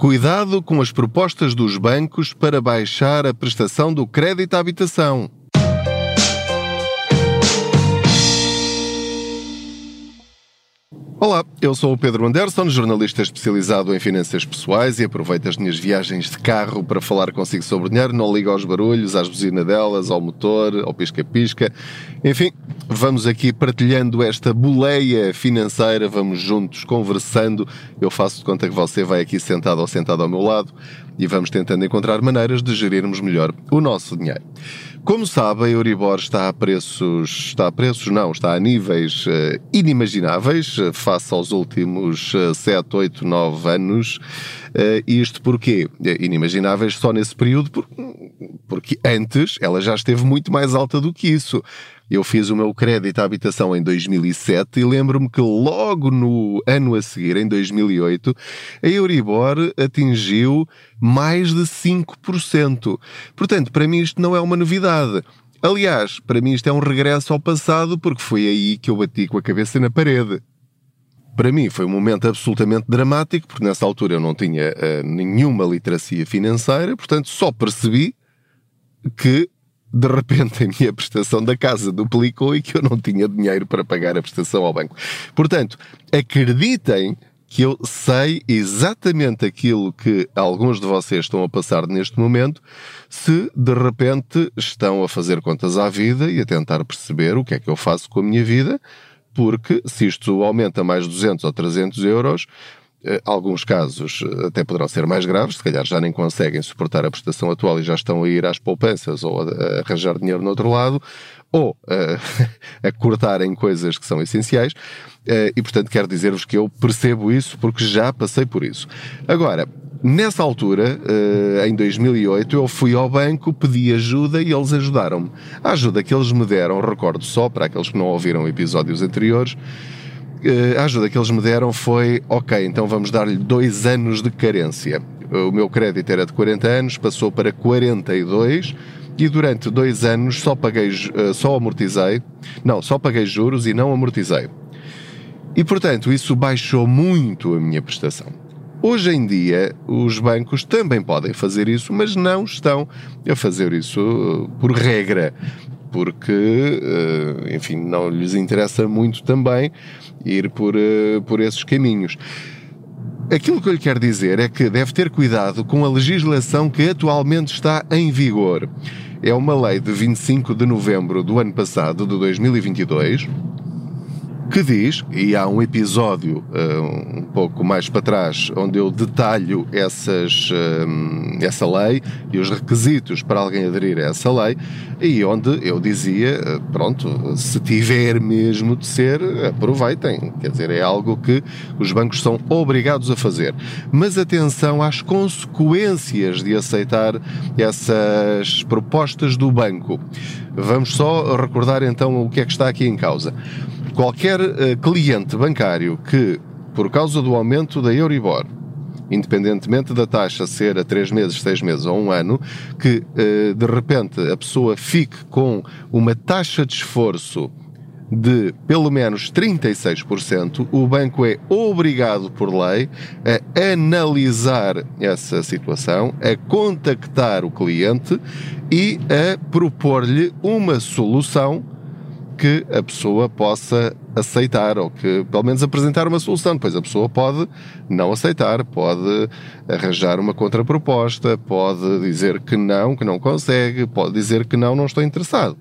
Cuidado com as propostas dos bancos para baixar a prestação do crédito à habitação. Olá, eu sou o Pedro Anderson, jornalista especializado em finanças pessoais e aproveito as minhas viagens de carro para falar consigo sobre dinheiro. Não ligo aos barulhos, às buzinadelas, ao motor, ao pisca-pisca. Enfim, vamos aqui partilhando esta boleia financeira, vamos juntos conversando. Eu faço de conta que você vai aqui sentado ou sentado ao meu lado e vamos tentando encontrar maneiras de gerirmos melhor o nosso dinheiro. Como sabe, a Euribor está a preços, está a preços não, está a níveis uh, inimagináveis uh, face aos últimos uh, 7, 8, 9 anos. Uh, isto porquê? Inimagináveis só nesse período, por, porque antes ela já esteve muito mais alta do que isso. Eu fiz o meu crédito à habitação em 2007 e lembro-me que logo no ano a seguir, em 2008, a Euribor atingiu mais de 5%. Portanto, para mim isto não é uma novidade. Aliás, para mim isto é um regresso ao passado porque foi aí que eu bati com a cabeça na parede. Para mim foi um momento absolutamente dramático, porque nessa altura eu não tinha uh, nenhuma literacia financeira, portanto só percebi que de repente a minha prestação da casa duplicou e que eu não tinha dinheiro para pagar a prestação ao banco. Portanto, acreditem que eu sei exatamente aquilo que alguns de vocês estão a passar neste momento, se de repente estão a fazer contas à vida e a tentar perceber o que é que eu faço com a minha vida, porque se isto aumenta mais 200 ou 300 euros, alguns casos eh, até poderão ser mais graves, se calhar já nem conseguem suportar a prestação atual e já estão a ir às poupanças ou a, arranjar dinheiro no outro lado, ou uh, a cortarem coisas que são essenciais. Uh, e, portanto, quero dizer-vos que eu percebo isso porque já passei por isso. Agora, nessa altura, uh, em 2008, eu fui ao banco, pedi ajuda e eles ajudaram-me. A ajuda que eles me deram, recordo só para aqueles que não ouviram episódios anteriores, eh, a ajuda que eles me deram foi: ok, então vamos dar-lhe dois anos de carência. O meu crédito era de 40 anos, passou para 42 e durante dois anos só paguei, eh, só amortizei, não, só paguei juros e não amortizei. E portanto, isso baixou muito a minha prestação. Hoje em dia, os bancos também podem fazer isso, mas não estão a fazer isso eh, por regra porque, eh, enfim, não lhes interessa muito também ir por, eh, por esses caminhos. Aquilo que eu lhe quero dizer é que deve ter cuidado com a legislação que atualmente está em vigor. É uma lei de 25 de novembro do ano passado, de 2022, que diz, e há um episódio uh, um pouco mais para trás onde eu detalho essas, uh, essa lei e os requisitos para alguém aderir a essa lei, e onde eu dizia, uh, pronto, se tiver mesmo de ser, aproveitem. Quer dizer, é algo que os bancos são obrigados a fazer. Mas atenção às consequências de aceitar essas propostas do banco. Vamos só recordar então o que é que está aqui em causa. Qualquer uh, cliente bancário que, por causa do aumento da Euribor, independentemente da taxa ser a 3 meses, 6 meses ou um ano, que uh, de repente a pessoa fique com uma taxa de esforço de pelo menos 36%, o banco é obrigado por lei a analisar essa situação, a contactar o cliente e a propor-lhe uma solução que a pessoa possa aceitar ou que pelo menos apresentar uma solução. Depois a pessoa pode não aceitar, pode arranjar uma contraproposta, pode dizer que não, que não consegue, pode dizer que não, não estou interessado.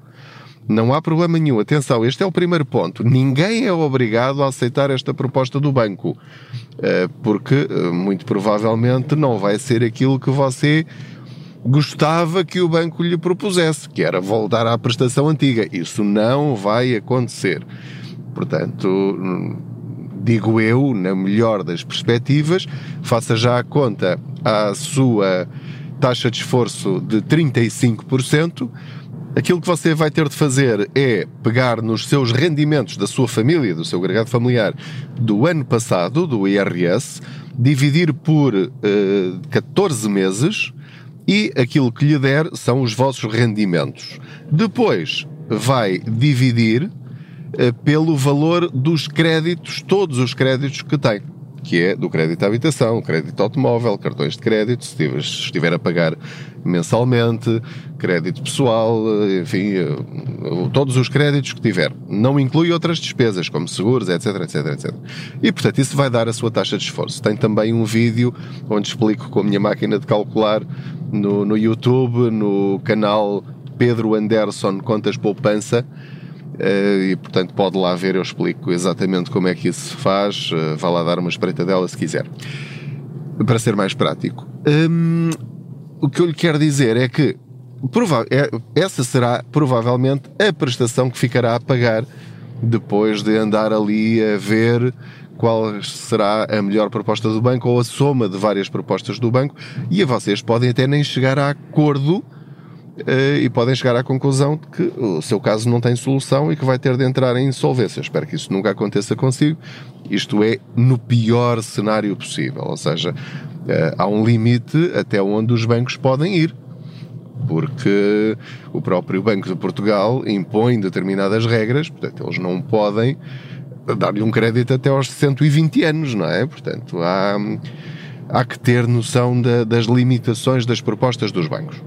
Não há problema nenhum. Atenção, este é o primeiro ponto. Ninguém é obrigado a aceitar esta proposta do banco, eh, porque eh, muito provavelmente não vai ser aquilo que você gostava que o banco lhe propusesse, que era voltar à prestação antiga. Isso não vai acontecer. Portanto, digo eu, na melhor das perspectivas, faça já a conta à sua taxa de esforço de 35%. Aquilo que você vai ter de fazer é pegar nos seus rendimentos da sua família, do seu agregado familiar, do ano passado, do IRS, dividir por eh, 14 meses, e aquilo que lhe der são os vossos rendimentos. Depois vai dividir uh, pelo valor dos créditos, todos os créditos que tem. Que é do crédito à habitação, crédito automóvel, cartões de crédito, se estiver a pagar mensalmente, crédito pessoal, enfim, eh, todos os créditos que tiver. Não inclui outras despesas, como seguros, etc, etc, etc. E, portanto, isso vai dar a sua taxa de esforço. Tem também um vídeo onde explico com a minha máquina de calcular no, no YouTube, no canal Pedro Anderson Contas Poupança, eh, e portanto pode lá ver, eu explico exatamente como é que isso se faz, eh, vá lá dar uma espreita dela se quiser. Para ser mais prático. Hum, o que eu lhe quero dizer é que é, essa será provavelmente a prestação que ficará a pagar depois de andar ali a ver qual será a melhor proposta do banco ou a soma de várias propostas do banco e vocês podem até nem chegar a acordo eh, e podem chegar à conclusão de que o seu caso não tem solução e que vai ter de entrar em insolvência. Espero que isso nunca aconteça consigo. Isto é no pior cenário possível, ou seja, eh, há um limite até onde os bancos podem ir, porque o próprio Banco de Portugal impõe determinadas regras, portanto, eles não podem dar-lhe um crédito até aos 120 anos, não é? Portanto, há, há que ter noção da, das limitações das propostas dos bancos.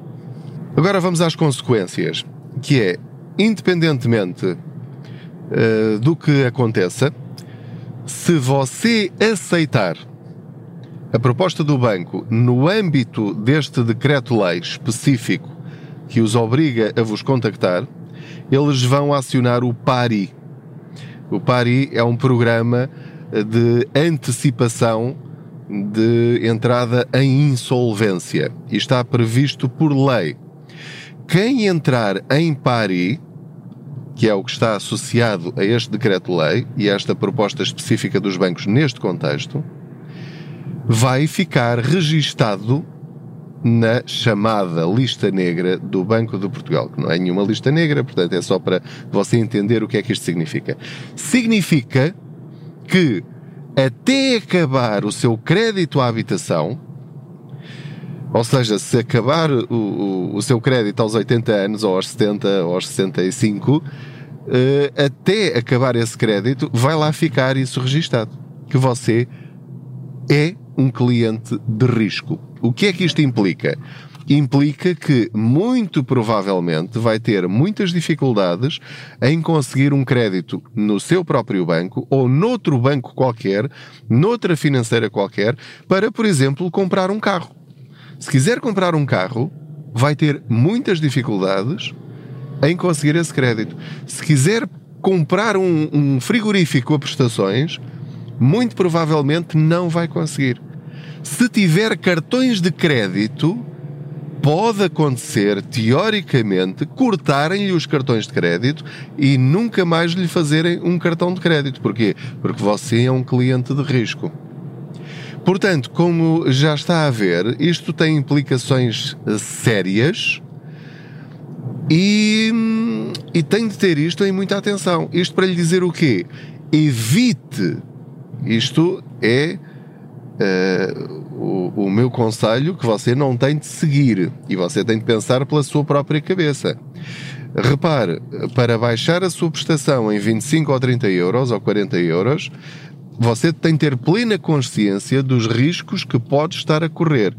Agora vamos às consequências, que é, independentemente uh, do que aconteça, se você aceitar a proposta do banco no âmbito deste decreto-lei específico que os obriga a vos contactar, eles vão acionar o PARI. O PARI é um programa de antecipação de entrada em insolvência e está previsto por lei quem entrar em pari, que é o que está associado a este decreto-lei e a esta proposta específica dos bancos neste contexto, vai ficar registado na chamada lista negra do Banco de Portugal, que não é nenhuma lista negra, portanto é só para você entender o que é que isto significa. Significa que até acabar o seu crédito à habitação, ou seja, se acabar o, o, o, seu crédito aos 80 anos, ou aos 70, ou aos 65, uh, eh, até acabar esse crédito, vai lá ficar isso registado. Que você é um cliente de risco. O que é que isto implica? Implica que, muito provavelmente, vai ter muitas dificuldades em conseguir um crédito no seu próprio banco ou noutro banco qualquer, noutra financeira qualquer, para, por exemplo, comprar um carro. Se quiser comprar um carro, vai ter muitas dificuldades em conseguir esse crédito. Se quiser comprar um, um frigorífico a prestações, muito provavelmente não vai conseguir. Se tiver cartões de crédito, pode acontecer, teoricamente, cortarem-lhe os cartões de crédito e nunca mais lhe fazerem um cartão de crédito. Porquê? Porque você é um cliente de risco. Portanto, como já está a ver, isto tem implicações eh, sérias e, e tem de ter isto em muita atenção. Isto para lhe dizer o quê? Evite. Isto é uh, o, o meu conselho que você não tem de seguir e você tem de pensar pela sua própria cabeça. Repare, para baixar a sua prestação em 25 ou 30 euros ou 40 euros, você tem de ter plena consciência dos riscos que pode estar a correr.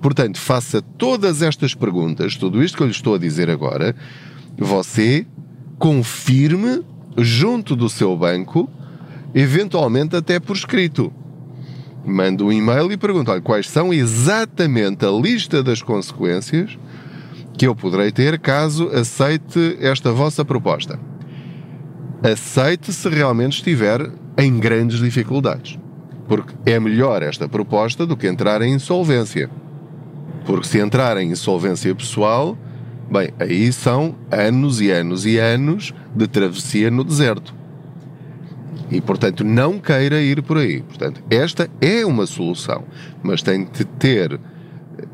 Portanto, faça todas estas perguntas, tudo isto que eu lhe estou a dizer agora, você confirme junto do seu banco, eventualmente até por escrito. Manda um e-mail e pergunta olha, quais são exatamente a lista das consequências que eu poderei ter caso aceite esta vossa proposta. Aceite se realmente estiver em grandes dificuldades. Porque é melhor esta proposta do que entrar em insolvência. Porque se entrar em insolvência pessoal, bem, aí são anos e anos e anos de travessia no deserto. E, portanto, não queira ir por aí. Portanto, esta é uma solução, mas tem de ter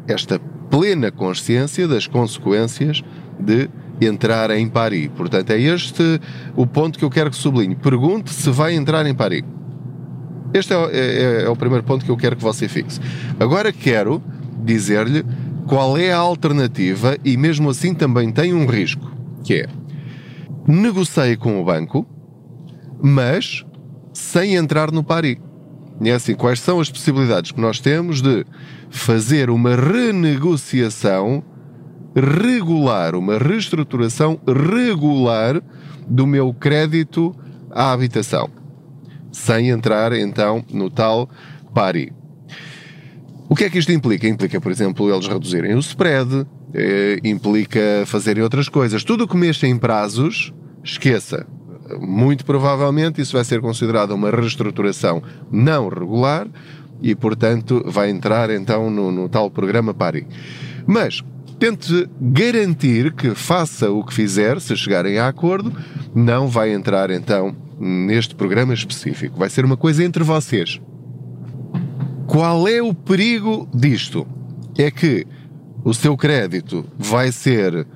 esta plena consciência das consequências de entrar em Paris. Portanto, é este o ponto que eu quero que sublinhe. Pergunte se vai entrar em Paris. Este é, é, é o primeiro ponto que eu quero que você fixe. Agora quero dizer-lhe qual é a alternativa e mesmo assim também tem um risco, que é negocie com o banco, mas sem entrar no Paris. é assim, quais são as possibilidades que nós temos de fazer uma renegociação regular, uma reestruturação regular do meu crédito à habitação, sem entrar então no tal pari. O que é que isto implica? Implica, por exemplo, eles reduzirem o spread, eh, implica fazerem outras coisas. Tudo o que mexa em prazos, esqueça. Muito provavelmente isso vai ser considerado uma reestruturação não regular e, portanto, vai entrar então no, no tal programa PARI. Mas tente garantir que faça o que fizer, se chegarem a acordo, não vai entrar então neste programa específico. Vai ser uma coisa entre vocês. Qual é o perigo disto? É que o seu crédito vai ser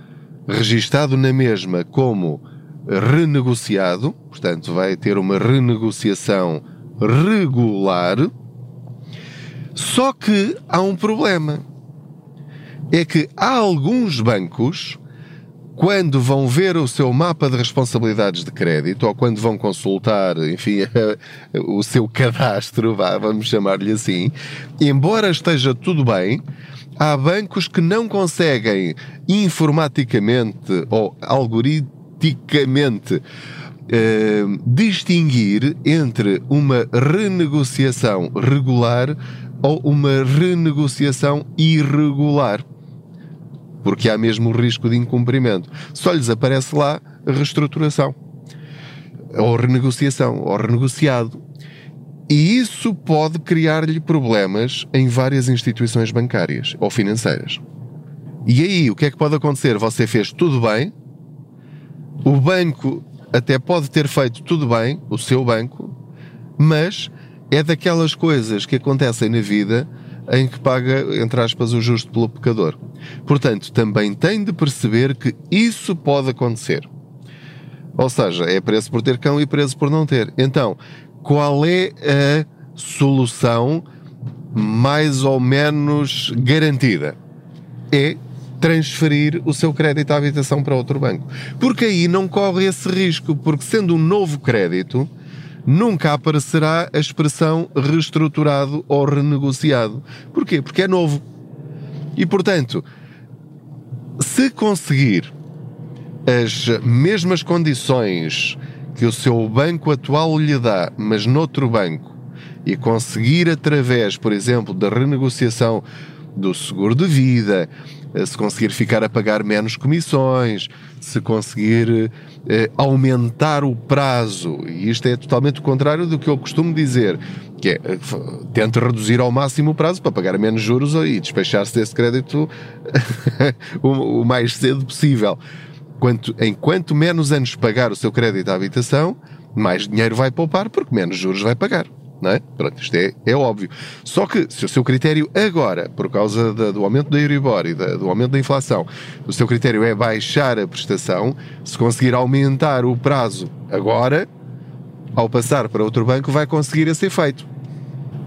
registado na mesma como renegociado, portanto, vai ter uma renegociação regular. Só que há um problema. É que há alguns bancos quando vão ver o seu mapa de responsabilidades de crédito ou quando vão consultar, enfim, o seu cadastro, vamos chamar-lhe assim, embora esteja tudo bem, há bancos que não conseguem informaticamente ou algoritmicamente eh, distinguir entre uma renegociação regular ou uma renegociação irregular porque há mesmo o risco de incumprimento. Só lhes aparece lá reestruturação, ou renegociação, ou renegociado. E isso pode criar-lhe problemas em várias instituições bancárias ou financeiras. E aí, o que é que pode acontecer? Você fez tudo bem, o banco até pode ter feito tudo bem, o seu banco, mas é daquelas coisas que acontecem na vida em que paga, entre aspas, o justo pelo pecador. Portanto, também tem de perceber que isso pode acontecer. Ou seja, é preso por ter cão e preso por não ter. Então, qual é a solução mais ou menos garantida? É transferir o seu crédito à habitação para outro banco. Porque aí não corre esse risco, porque sendo um novo crédito, nunca aparecerá a expressão reestruturado ou renegociado. Porquê? Porque é novo. E portanto, se conseguir as mesmas condições que o seu banco atual lhe dá, mas noutro banco, e conseguir através, por exemplo, da renegociação do seguro de vida, eh, se conseguir ficar a pagar menos comissões, se conseguir eh, aumentar o prazo, e isto é totalmente o contrário do que eu costumo dizer, que é eh, tente reduzir ao máximo o prazo para pagar menos juros e despechar-se desse crédito o, o, mais cedo possível. Quanto, enquanto menos anos pagar o seu crédito à habitação, mais dinheiro vai poupar porque menos juros vai pagar não é? Pronto, isto é, é óbvio. Só que se o seu critério agora, por causa da, do aumento da Euribor e da, do aumento da inflação, o seu critério é baixar a prestação, se conseguir aumentar o prazo agora, ao passar para outro banco, vai conseguir esse efeito.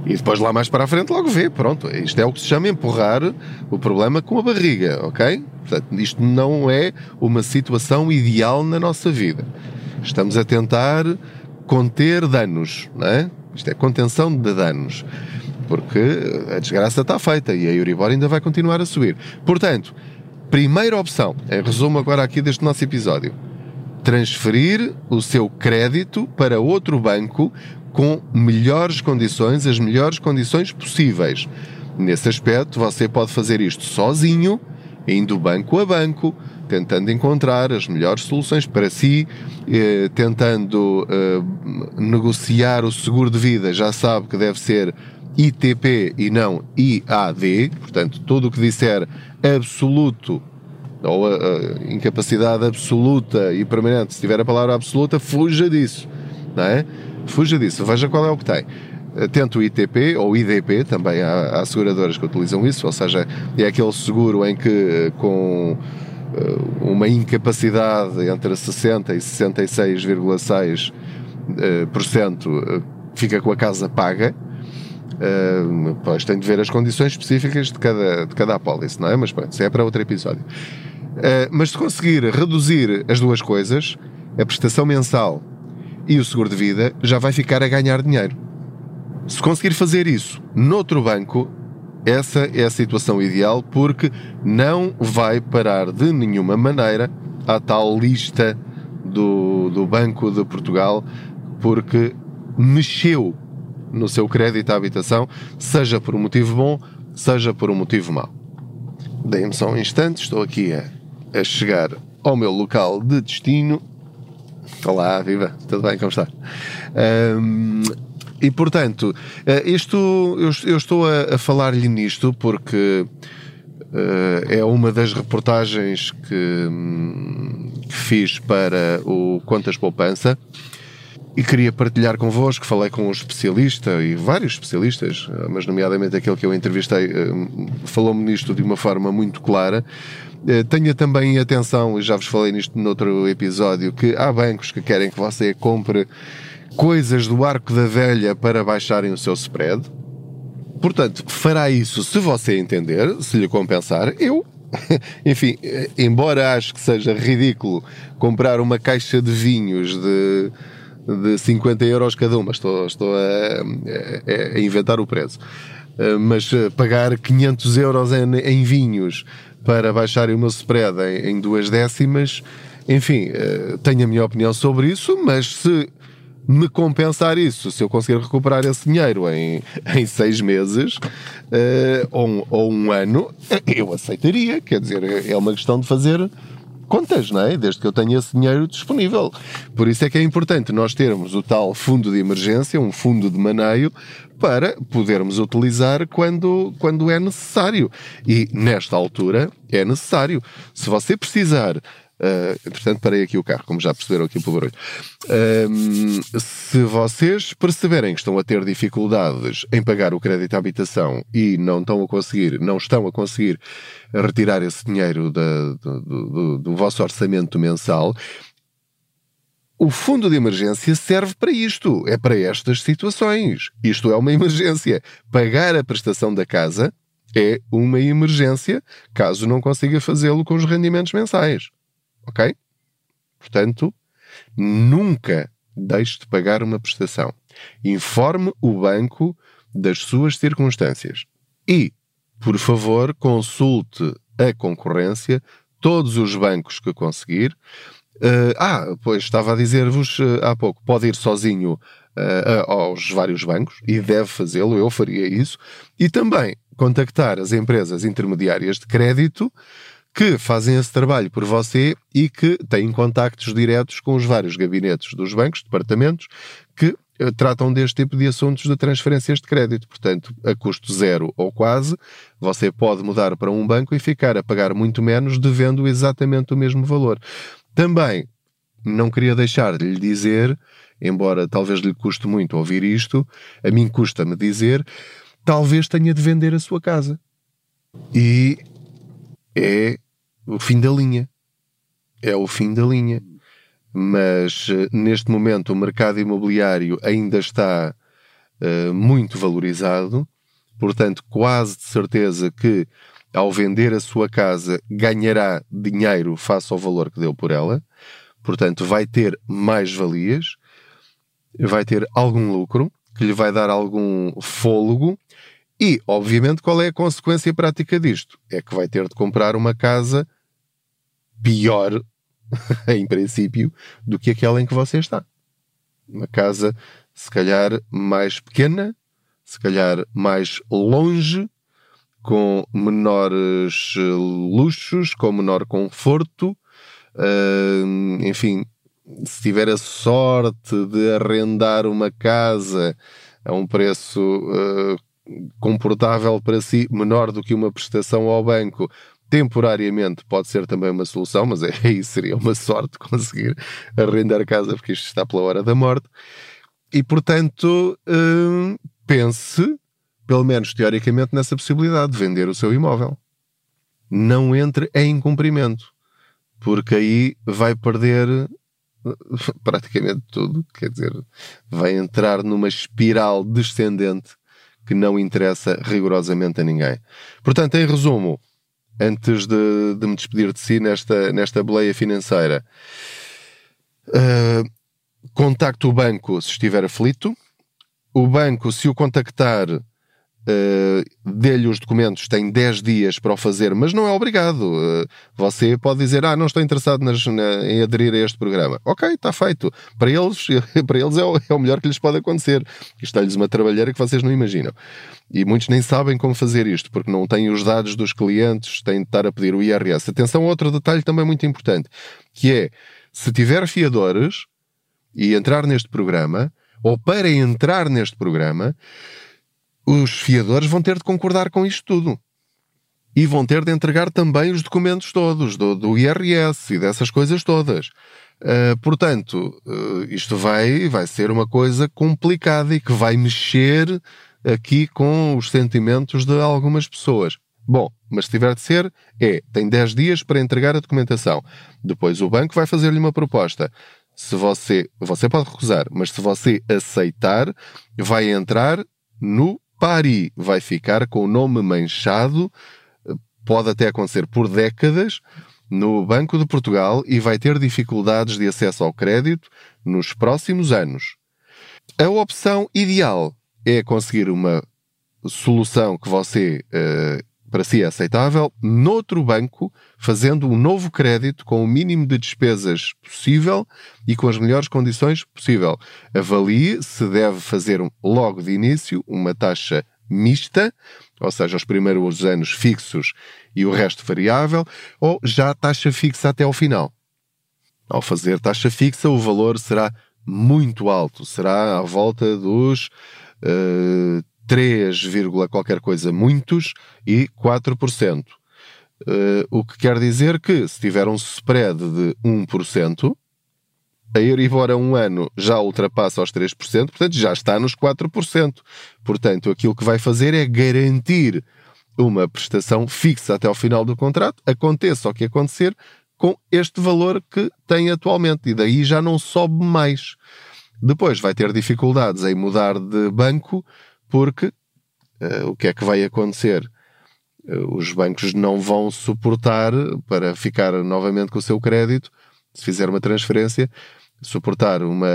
E depois lá mais para a frente logo vê, pronto, isto é o que se chama empurrar o problema com a barriga, ok? Portanto, isto não é uma situação ideal na nossa vida. Estamos a tentar conter danos, não é? Isto é contenção de danos. Porque a desgraça está feita e a Euribor ainda vai continuar a subir. Portanto, primeira opção, em resumo agora aqui deste nosso episódio, transferir o seu crédito para outro banco com melhores condições, as melhores condições possíveis. Nesse aspecto, você pode fazer isto sozinho, indo banco a banco, tentando encontrar as melhores soluções para si, eh, tentando eh, negociar o seguro de vida, já sabe que deve ser ITP e não IAD, portanto, tudo o que disser absoluto ou a, a, incapacidade absoluta e permanente, se tiver a palavra absoluta, fuja disso, não é? Fuja disso, veja qual é o que tem. Eh, tente o ITP ou IDP, também há, há seguradoras que utilizam isso, ou seja, é aquele seguro em que com eh, uma incapacidade entre 60% e 66,6% eh, fica com a casa paga. Uh, pois tem de ver as condições específicas de cada, de cada apólice, não é? Mas pronto, isso é para outro episódio. Uh, mas se conseguir reduzir as duas coisas, a prestação mensal e o seguro de vida, já vai ficar a ganhar dinheiro. Se conseguir fazer isso noutro banco, essa é a situação ideal porque não vai parar de nenhuma maneira à tal lista do, do Banco de Portugal porque mexeu no seu crédito à habitação, seja por um motivo bom, seja por um motivo mau. Deem-me só um instante, estou aqui a, a chegar ao meu local de destino. Olá, viva, tudo bem, como está? Um, e portanto, eh, isto eu, estou a, falar-lhe nisto porque uh, é uma das reportagens que, hum, que fiz para o Contas Poupança e queria partilhar convosco. Falei com um especialista e vários especialistas, mas, nomeadamente, aquele que eu entrevistei, eh, falou-me nisto de uma forma muito clara. Eh, tenha também atenção, e já vos falei nisto noutro episódio, que há bancos que querem que você compre coisas do arco da velha para baixarem o seu spread. Portanto, fará isso se você entender, se lhe compensar. Eu enfim, embora acho que seja ridículo comprar uma caixa de vinhos de de 50 euros cada uma. Estou, estou a, a, inventar o preço. Mas pagar 500 euros em, em vinhos para baixar o meu spread em, em duas décimas, enfim, eh, tenho a minha opinião sobre isso, mas se me compensar isso, se eu conseguir recuperar esse dinheiro em, em seis meses uh, ou, um, ou um ano, eu aceitaria. Quer dizer, é uma questão de fazer contas, não é? Desde que eu tenha esse dinheiro disponível. Por isso é que é importante nós termos o tal fundo de emergência, um fundo de maneio, para podermos utilizar quando, quando é necessário. E nesta altura é necessário. Se você precisar Uh, portanto, parei aqui o carro, como já perceberam aqui pelo barulho. Uh, se vocês perceberem que estão a ter dificuldades em pagar o crédito à habitação e não estão a conseguir, não estão a conseguir retirar esse dinheiro da, do, do, do vosso orçamento mensal, o fundo de emergência serve para isto, é para estas situações. Isto é uma emergência. Pagar a prestação da casa é uma emergência, caso não consiga fazê-lo com os rendimentos mensais. Ok? Portanto, nunca deixe de pagar uma prestação. Informe o banco das suas circunstâncias. E, por favor, consulte a concorrência, todos os bancos que conseguir. Uh, ah, pois estava a dizer-vos uh, há pouco, pode ir sozinho uh, aos vários bancos e deve fazê-lo, eu faria isso. E também contactar as empresas intermediárias de crédito que fazem esse trabalho por você e que têm contactos diretos com os vários gabinetes dos bancos, departamentos, que eh, tratam deste tipo de assuntos de transferências de crédito. Portanto, a custo zero ou quase, você pode mudar para um banco e ficar a pagar muito menos devendo exatamente o mesmo valor. Também não queria deixar de lhe dizer, embora talvez lhe custe muito ouvir isto, a mim custa-me dizer, talvez tenha de vender a sua casa. E é o fim da linha. É o fim da linha. Mas eh, neste momento o mercado imobiliário ainda está uh, muito valorizado, portanto, quase de certeza que ao vender a sua casa ganhará dinheiro face ao valor que deu por ela, portanto, vai ter mais valias, vai ter algum lucro que lhe vai dar algum fôlego e, obviamente, qual é a consequência prática disto? É que vai ter de comprar uma casa pior, em princípio, do que aquela em que você está. Uma casa, se calhar, mais pequena, se calhar mais longe, com menores eh, luxos, com menor conforto, uh, enfim, se tiver a sorte de arrendar uma casa a um preço uh, comportável para si, menor do que uma prestação ao banco, temporariamente pode ser também uma solução, mas aí seria uma sorte conseguir arrendar casa, porque isto está pela hora da morte. E, portanto, hum, pense, pelo menos teoricamente, nessa possibilidade de vender o seu imóvel. Não entre em incumprimento, porque aí vai perder praticamente tudo, quer dizer, vai entrar numa espiral descendente que não interessa rigorosamente a ninguém. Portanto, em resumo, antes de, de me despedir de si nesta, nesta boleia financeira, uh, contacte o banco se estiver aflito, o banco, se o contactar, Uh, dê-lhe os documentos, tem 10 dias para o fazer, mas não é obrigado. Uh, você pode dizer, ah, não estou interessado nas, na, em aderir a este programa. Ok, está feito. Para eles, para eles é, o, é o melhor que lhes pode acontecer. Está-lhes uma trabalheira que vocês não imaginam. E muitos nem sabem como fazer isto, porque não têm os dados dos clientes, têm de estar a pedir o IRS. Atenção outro detalhe também muito importante, que é, se tiver fiadores e entrar neste programa, ou para entrar neste programa, os fiadores vão ter de concordar com isto tudo. E vão ter de entregar também os documentos todos, do, do IRS e dessas coisas todas. Uh, portanto, uh, isto vai, vai ser uma coisa complicada e que vai mexer aqui com os sentimentos de algumas pessoas. Bom, mas se tiver de ser, é, tem 10 dias para entregar a documentação. Depois o banco vai fazer-lhe uma proposta. Se você, você pode recusar, mas se você aceitar, vai entrar no Pari vai ficar com o nome manchado, pode até acontecer por décadas, no Banco de Portugal e vai ter dificuldades de acesso ao crédito nos próximos anos. A opção ideal é conseguir uma solução que você uh, para si é aceitável, noutro banco, fazendo um novo crédito com o mínimo de despesas possível e com as melhores condições possível. Avalie se deve fazer logo de início uma taxa mista, ou seja, os primeiros anos fixos e o resto variável, ou já taxa fixa até ao final. Ao fazer taxa fixa, o valor será muito alto, será à volta dos uh, 3, qualquer coisa muitos e 4%. Uh, eh, o que quer dizer que se tiver um spread de 1%, a Euribor a um ano já ultrapassa os 3%, portanto já está nos 4%. Portanto, aquilo que vai fazer é garantir uma prestação fixa até ao final do contrato, aconteça o que acontecer, com este valor que tem atualmente, e daí já não sobe mais. Depois vai ter dificuldades em mudar de banco porque uh, o que é que vai acontecer? Uh, os bancos não vão suportar para ficar novamente com o seu crédito, se fizer uma transferência, suportar uma,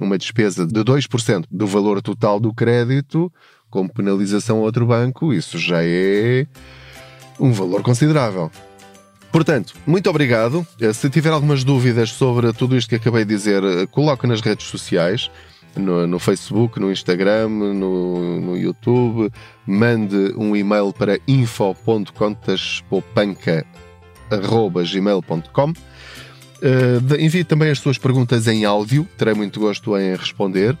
uma despesa de 2% do valor total do crédito como penalização a outro banco, isso já é um valor considerável. Portanto, muito obrigado. Eh, se tiver algumas dúvidas sobre tudo isto que acabei de dizer, coloque nas redes sociais no, no Facebook, no Instagram, no, no YouTube. Mande um e-mail para info.contaspopanca.gmail.com uh, Envie também as suas perguntas em áudio, terei muito gosto em responder.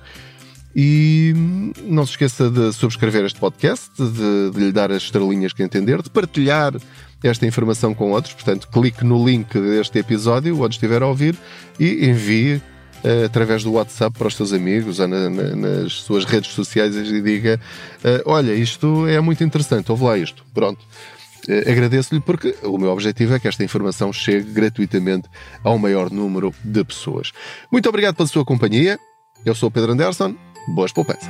E não se esqueça de subscrever este podcast, de, de, lhe dar as estrelinhas que entender, de partilhar esta informação com outros. Portanto, clique no link deste episódio, onde estiver a ouvir, e envie uh, através do WhatsApp para os seus amigos ou na, na, nas suas redes sociais e diga: uh, Olha, isto é muito interessante, ouve lá isto. Pronto. Uh, Agradeço-lhe porque o meu objetivo é que esta informação chegue gratuitamente ao maior número de pessoas. Muito obrigado pela sua companhia. Eu sou o Pedro Anderson. Boas poupanças.